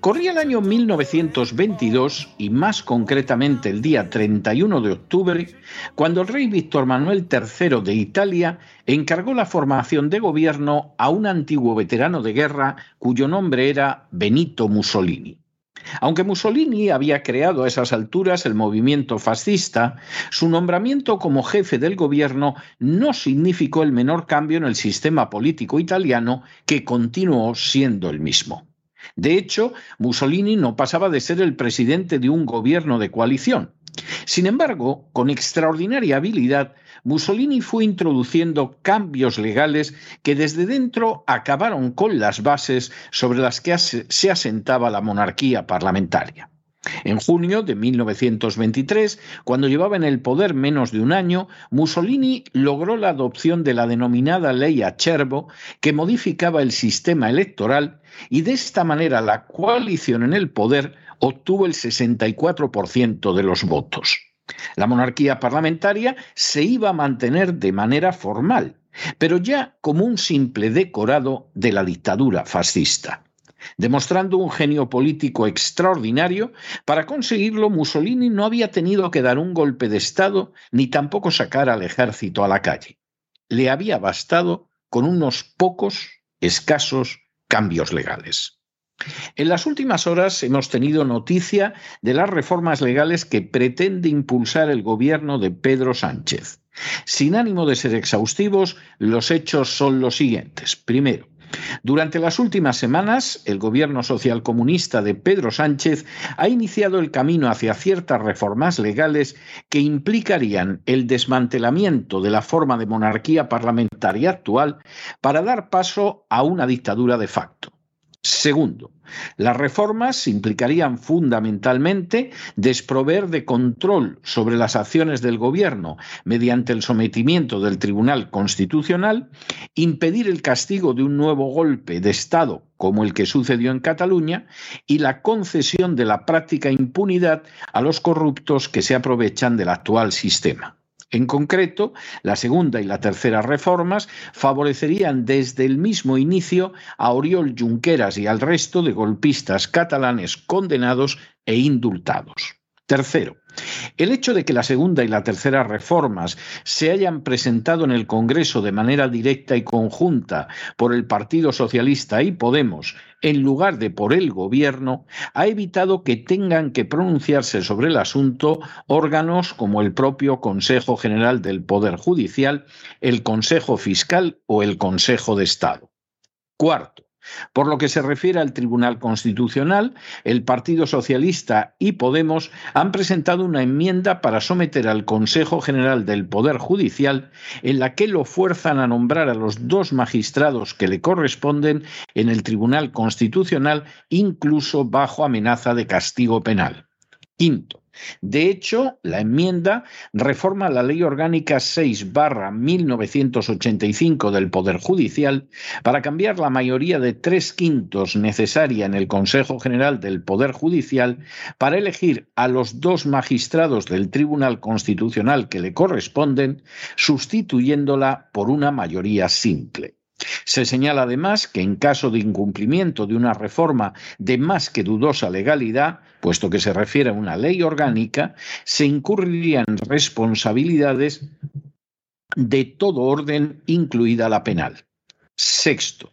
Corría el año 1922 y más concretamente el día 31 de octubre, cuando el rey Víctor Manuel III de Italia encargó la formación de gobierno a un antiguo veterano de guerra cuyo nombre era Benito Mussolini. Aunque Mussolini había creado a esas alturas el movimiento fascista, su nombramiento como jefe del gobierno no significó el menor cambio en el sistema político italiano, que continuó siendo el mismo. De hecho, Mussolini no pasaba de ser el presidente de un gobierno de coalición. Sin embargo, con extraordinaria habilidad, Mussolini fue introduciendo cambios legales que desde dentro acabaron con las bases sobre las que se asentaba la monarquía parlamentaria. En junio de 1923, cuando llevaba en el poder menos de un año, Mussolini logró la adopción de la denominada Ley Acerbo, que modificaba el sistema electoral y de esta manera la coalición en el poder obtuvo el 64% de los votos. La monarquía parlamentaria se iba a mantener de manera formal, pero ya como un simple decorado de la dictadura fascista. Demostrando un genio político extraordinario, para conseguirlo Mussolini no había tenido que dar un golpe de Estado ni tampoco sacar al ejército a la calle. Le había bastado con unos pocos, escasos cambios legales. En las últimas horas hemos tenido noticia de las reformas legales que pretende impulsar el gobierno de Pedro Sánchez. Sin ánimo de ser exhaustivos, los hechos son los siguientes. Primero, durante las últimas semanas, el gobierno socialcomunista de Pedro Sánchez ha iniciado el camino hacia ciertas reformas legales que implicarían el desmantelamiento de la forma de monarquía parlamentaria actual para dar paso a una dictadura de facto. Segundo, las reformas implicarían fundamentalmente desprover de control sobre las acciones del Gobierno mediante el sometimiento del Tribunal Constitucional, impedir el castigo de un nuevo golpe de Estado como el que sucedió en Cataluña y la concesión de la práctica impunidad a los corruptos que se aprovechan del actual sistema. En concreto, la segunda y la tercera reformas favorecerían desde el mismo inicio a Oriol Junqueras y al resto de golpistas catalanes condenados e indultados. Tercero, el hecho de que la segunda y la tercera reformas se hayan presentado en el Congreso de manera directa y conjunta por el Partido Socialista y Podemos en lugar de por el Gobierno ha evitado que tengan que pronunciarse sobre el asunto órganos como el propio Consejo General del Poder Judicial, el Consejo Fiscal o el Consejo de Estado. Cuarto, por lo que se refiere al Tribunal Constitucional, el Partido Socialista y Podemos han presentado una enmienda para someter al Consejo General del Poder Judicial en la que lo fuerzan a nombrar a los dos magistrados que le corresponden en el Tribunal Constitucional, incluso bajo amenaza de castigo penal. Quinto, De hecho, la enmienda reforma la Ley Orgánica 6 barra 1985 del Poder Judicial para cambiar la mayoría de tres quintos necesaria en el Consejo General del Poder Judicial para elegir a los dos magistrados del Tribunal Constitucional que le corresponden, sustituyéndola por una mayoría simple. Se señala además que en caso de incumplimiento de una reforma de más que dudosa legalidad, puesto que se refiere a una ley orgánica, se incurrirían responsabilidades de todo orden, incluida la penal. Sexto,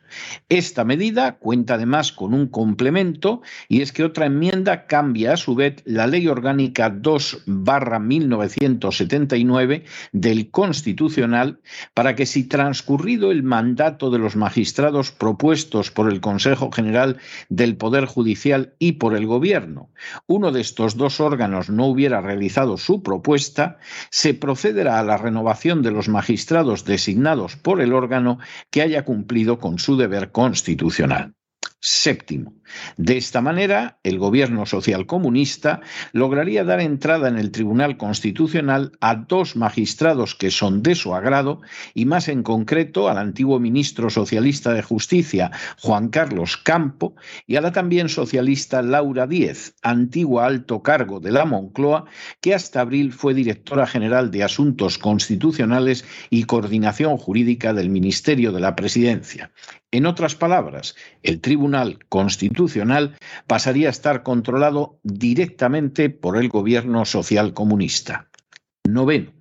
esta medida cuenta además con un complemento y es que otra enmienda cambia a su vez la Ley Orgánica 2 barra 1979 del Constitucional para que si transcurrido el mandato de los magistrados propuestos por el Consejo General del Poder Judicial y por el Gobierno, uno de estos dos órganos no hubiera realizado su propuesta, se procederá a la renovación de los magistrados designados por el órgano que haya cumplido con su deber constitucional. Séptimo, de esta manera, el gobierno social comunista lograría dar entrada en el Tribunal Constitucional a dos magistrados que son de su agrado y más en concreto al antiguo ministro socialista de Justicia, Juan Carlos Campo, y a la también socialista Laura Díez, antigua alto cargo de la Moncloa, que hasta abril fue directora general de Asuntos Constitucionales y Coordinación Jurídica del Ministerio de la Presidencia. En otras palabras, el Tribunal Constitucional pasaría a estar controlado directamente por el gobierno social comunista. Noveno.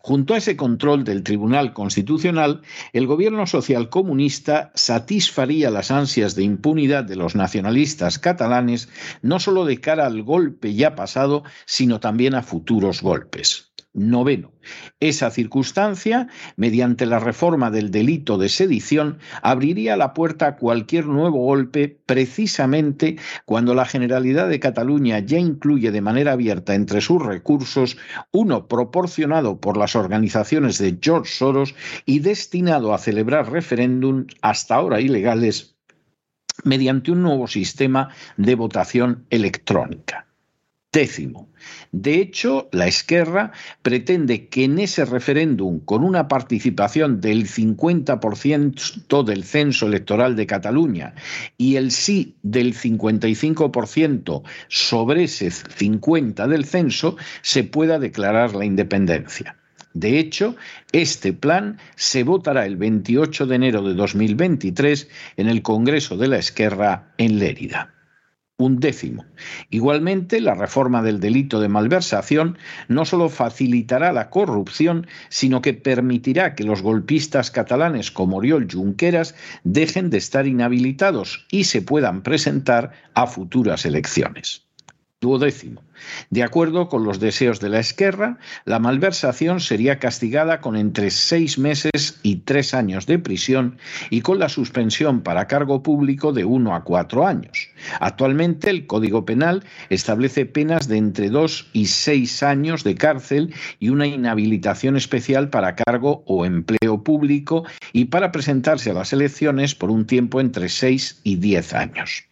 Junto a ese control del Tribunal Constitucional, el gobierno social comunista satisfaría las ansias de impunidad de los nacionalistas catalanes, no solo de cara al golpe ya pasado, sino también a futuros golpes. Noveno. Esa circunstancia, mediante la reforma del delito de sedición, abriría la puerta a cualquier nuevo golpe precisamente cuando la Generalidad de Cataluña ya incluye de manera abierta entre sus recursos uno proporcionado por las organizaciones de George Soros y destinado a celebrar referéndum hasta ahora ilegales mediante un nuevo sistema de votación electrónica. Décimo. De hecho, la Esquerra pretende que en ese referéndum, con una participación del 50% del censo electoral de Cataluña y el sí del 55% sobre ese 50% del censo, se pueda declarar la independencia. De hecho, este plan se votará el 28 de enero de 2023 en el Congreso de la Esquerra en Lérida un décimo. Igualmente, la reforma del delito de malversación no solo facilitará la corrupción, sino que permitirá que los golpistas catalanes como Oriol Junqueras dejen de estar inhabilitados y se puedan presentar a futuras elecciones. Duodécimo. De acuerdo con los deseos de la Esquerra, la malversación sería castigada con entre seis meses y tres años de prisión y con la suspensión para cargo público de uno a cuatro años. Actualmente el Código Penal establece penas de entre dos y seis años de cárcel y una inhabilitación especial para cargo o empleo público y para presentarse a las elecciones por un tiempo entre seis y diez años.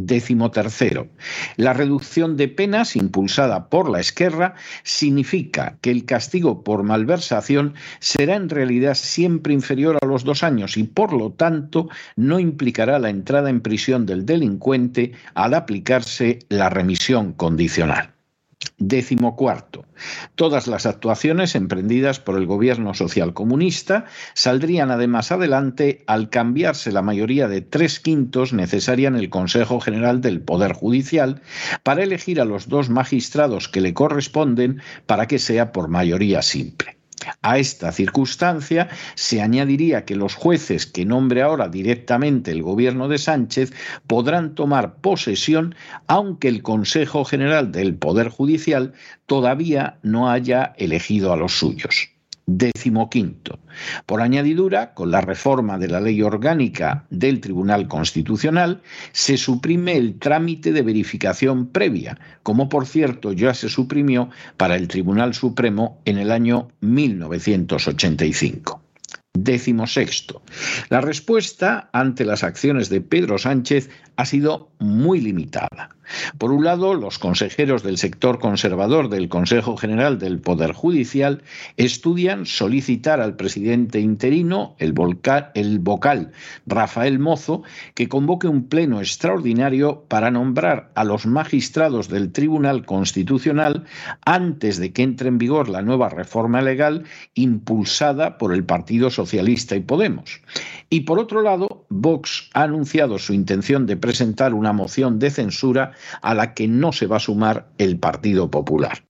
Décimo tercero, la reducción de penas impulsada por la Esquerra significa que el castigo por malversación será en realidad siempre inferior a los dos años y por lo tanto no implicará la entrada en prisión del delincuente al aplicarse la remisión condicional. Décimo cuarto. Todas las actuaciones emprendidas por el gobierno social comunista saldrían además adelante al cambiarse la mayoría de tres quintos necesaria en el Consejo General del Poder Judicial para elegir a los dos magistrados que le corresponden para que sea por mayoría simple. A esta circunstancia se añadiría que los jueces que nombre ahora directamente el gobierno de Sánchez podrán tomar posesión aunque el Consejo General del Poder Judicial todavía no haya elegido a los suyos. Décimo quinto. Por añadidura, con la reforma de la ley orgánica del Tribunal Constitucional, se suprime el trámite de verificación previa, como por cierto ya se suprimió para el Tribunal Supremo en el año 1985. Décimo sexto. La respuesta ante las acciones de Pedro Sánchez ha sido muy limitada. Por un lado, los consejeros del sector conservador del Consejo General del Poder Judicial estudian solicitar al presidente interino, el, vocal Rafael Mozo, que convoque un pleno extraordinario para nombrar a los magistrados del Tribunal Constitucional antes de que entre en vigor la nueva reforma legal impulsada por el Partido Socialista y Podemos. Y por otro lado, Vox ha anunciado su intención de presentar moción de censura a la que no se va a sumar el Partido Popular.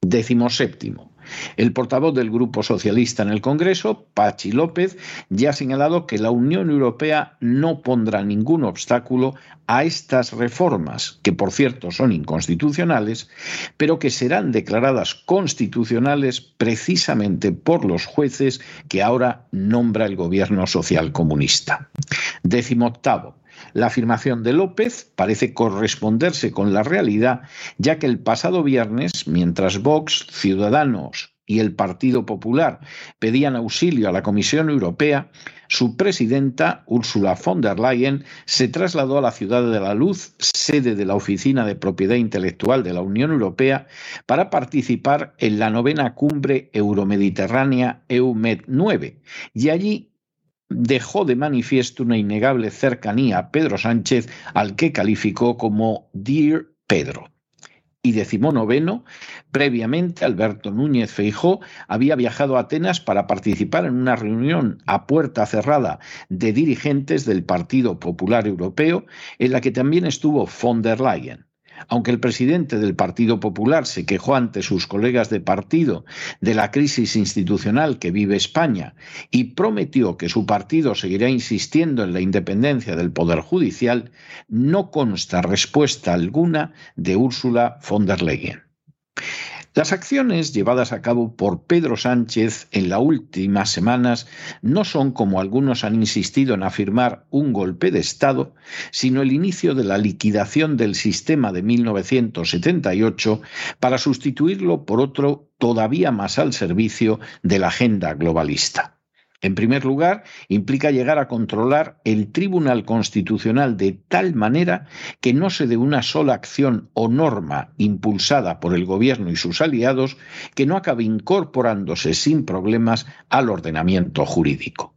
Décimo séptimo. El portavoz del Grupo Socialista en el Congreso, Pachi López, ya ha señalado que la Unión Europea no pondrá ningún obstáculo a estas reformas, que por cierto son inconstitucionales, pero que serán declaradas constitucionales precisamente por los jueces que ahora nombra el gobierno social comunista. Décimo octavo. La afirmación de López parece corresponderse con la realidad, ya que el pasado viernes, mientras Vox, Ciudadanos y el Partido Popular pedían auxilio a la Comisión Europea, su presidenta, Ursula von der Leyen, se trasladó a la Ciudad de la Luz, sede de la Oficina de Propiedad Intelectual de la Unión Europea, para participar en la novena cumbre euromediterránea EUMED 9, y allí dejó de manifiesto una innegable cercanía a Pedro Sánchez, al que calificó como Dear Pedro. Y decimonoveno, previamente Alberto Núñez Feijó había viajado a Atenas para participar en una reunión a puerta cerrada de dirigentes del Partido Popular Europeo, en la que también estuvo von der Leyen. Aunque el presidente del Partido Popular se quejó ante sus colegas de partido de la crisis institucional que vive España y prometió que su partido seguirá insistiendo en la independencia del Poder Judicial, no consta respuesta alguna de Úrsula von der Leyen. Las acciones llevadas a cabo por Pedro Sánchez en las últimas semanas no son, como algunos han insistido en afirmar, un golpe de Estado, sino el inicio de la liquidación del sistema de 1978 para sustituirlo por otro todavía más al servicio de la agenda globalista. En primer lugar, implica llegar a controlar el Tribunal Constitucional de tal manera que no se dé una sola acción o norma impulsada por el Gobierno y sus aliados que no acabe incorporándose sin problemas al ordenamiento jurídico.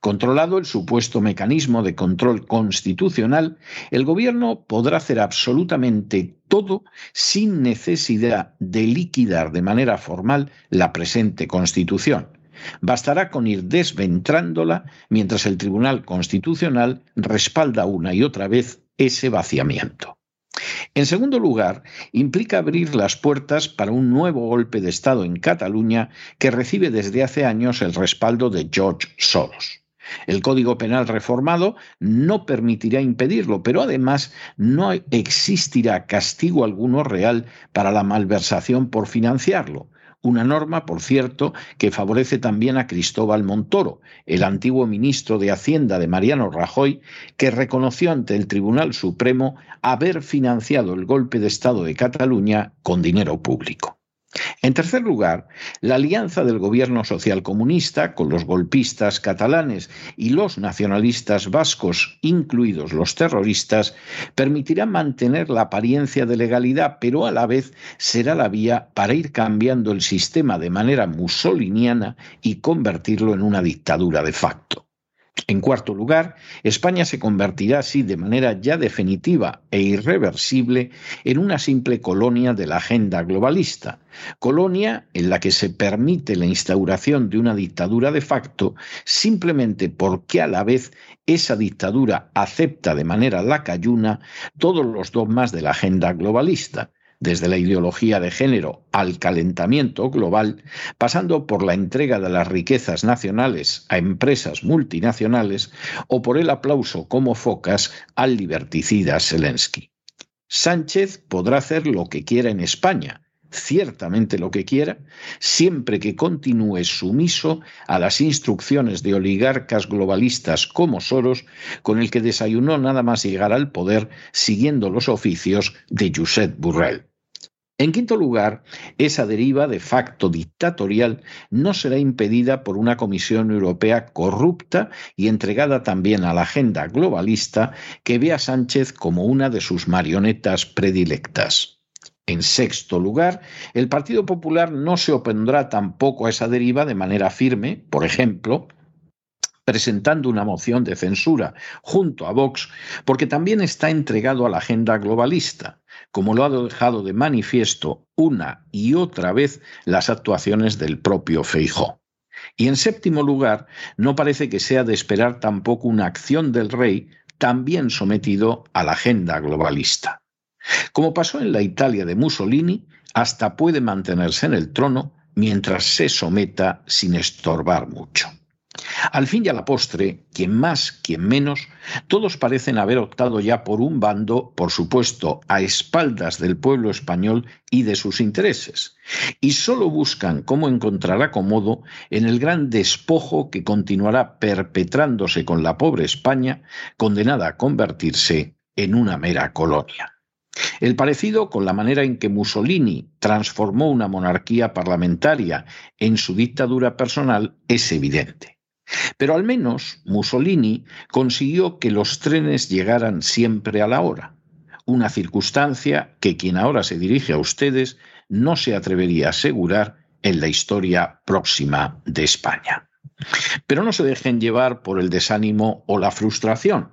Controlado el supuesto mecanismo de control constitucional, el Gobierno podrá hacer absolutamente todo sin necesidad de liquidar de manera formal la presente Constitución Bastará con ir desventrándola mientras el Tribunal Constitucional respalda una y otra vez ese vaciamiento. En segundo lugar, implica abrir las puertas para un nuevo golpe de Estado en Cataluña que recibe desde hace años el respaldo de George Soros. El Código Penal reformado no permitirá impedirlo, pero además no existirá castigo alguno real para la malversación por financiarlo, una norma, por cierto, que favorece también a Cristóbal Montoro, el antiguo ministro de Hacienda de Mariano Rajoy, que reconoció ante el Tribunal Supremo haber financiado el golpe de Estado de Cataluña con dinero público. En tercer lugar, la alianza del gobierno socialcomunista con los golpistas catalanes y los nacionalistas vascos, incluidos los terroristas, permitirá mantener la apariencia de legalidad, pero a la vez será la vía para ir cambiando el sistema de manera musoliniana y convertirlo en una dictadura de facto. En cuarto lugar, España se convertirá así de manera ya definitiva e irreversible en una simple colonia de la agenda globalista, colonia en la que se permite la instauración de una dictadura de facto simplemente porque a la vez esa dictadura acepta de manera lacayuna todos los dogmas de la agenda globalista, desde la ideología de género al calentamiento global, pasando por la entrega de las riquezas nacionales a empresas multinacionales o por el aplauso como focas al liberticida Zelensky. Sánchez podrá hacer lo que quiera en España, ciertamente lo que quiera, siempre que continúe sumiso a las instrucciones de oligarcas globalistas como Soros, con el que desayunó nada más llegar al poder siguiendo los oficios de Josep Burrell. En quinto lugar, esa deriva de facto dictatorial no será impedida por una Comisión Europea corrupta y entregada también a la agenda globalista que ve a Sánchez como una de sus marionetas predilectas. En sexto lugar, el Partido Popular no se opondrá tampoco a esa deriva de manera firme, por ejemplo, presentando una moción de censura junto a Vox, porque también está entregado a la agenda globalista, como lo ha dejado de manifiesto una y otra vez las actuaciones del propio Feijó. Y en séptimo lugar, no parece que sea de esperar tampoco una acción del rey también sometido a la agenda globalista. Como pasó en la Italia de Mussolini, hasta puede mantenerse en el trono mientras se someta sin estorbar mucho. Al fin y a la postre, quien más, quien menos, todos parecen haber optado ya por un bando, por supuesto, a espaldas del pueblo español y de sus intereses, y solo buscan cómo encontrar acomodo en el gran despojo que continuará perpetrándose con la pobre España, condenada a convertirse en una mera colonia. El parecido con la manera en que Mussolini transformó una monarquía parlamentaria en su dictadura personal es evidente. Pero al menos Mussolini consiguió que los trenes llegaran siempre a la hora, una circunstancia que quien ahora se dirige a ustedes no se atrevería a asegurar en la historia próxima de España. Pero no se dejen llevar por el desánimo o la frustración.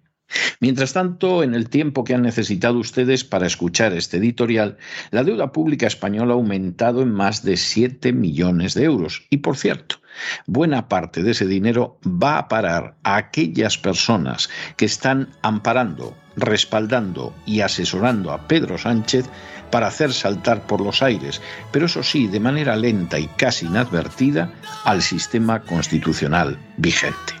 Mientras tanto, en el tiempo que han necesitado ustedes para escuchar este editorial, la deuda pública española ha aumentado en más de 7 millones de euros. Y por cierto, buena parte de ese dinero va a parar a aquellas personas que están amparando, respaldando y asesorando a Pedro Sánchez para hacer saltar por los aires, pero eso sí, de manera lenta y casi inadvertida, al sistema constitucional vigente.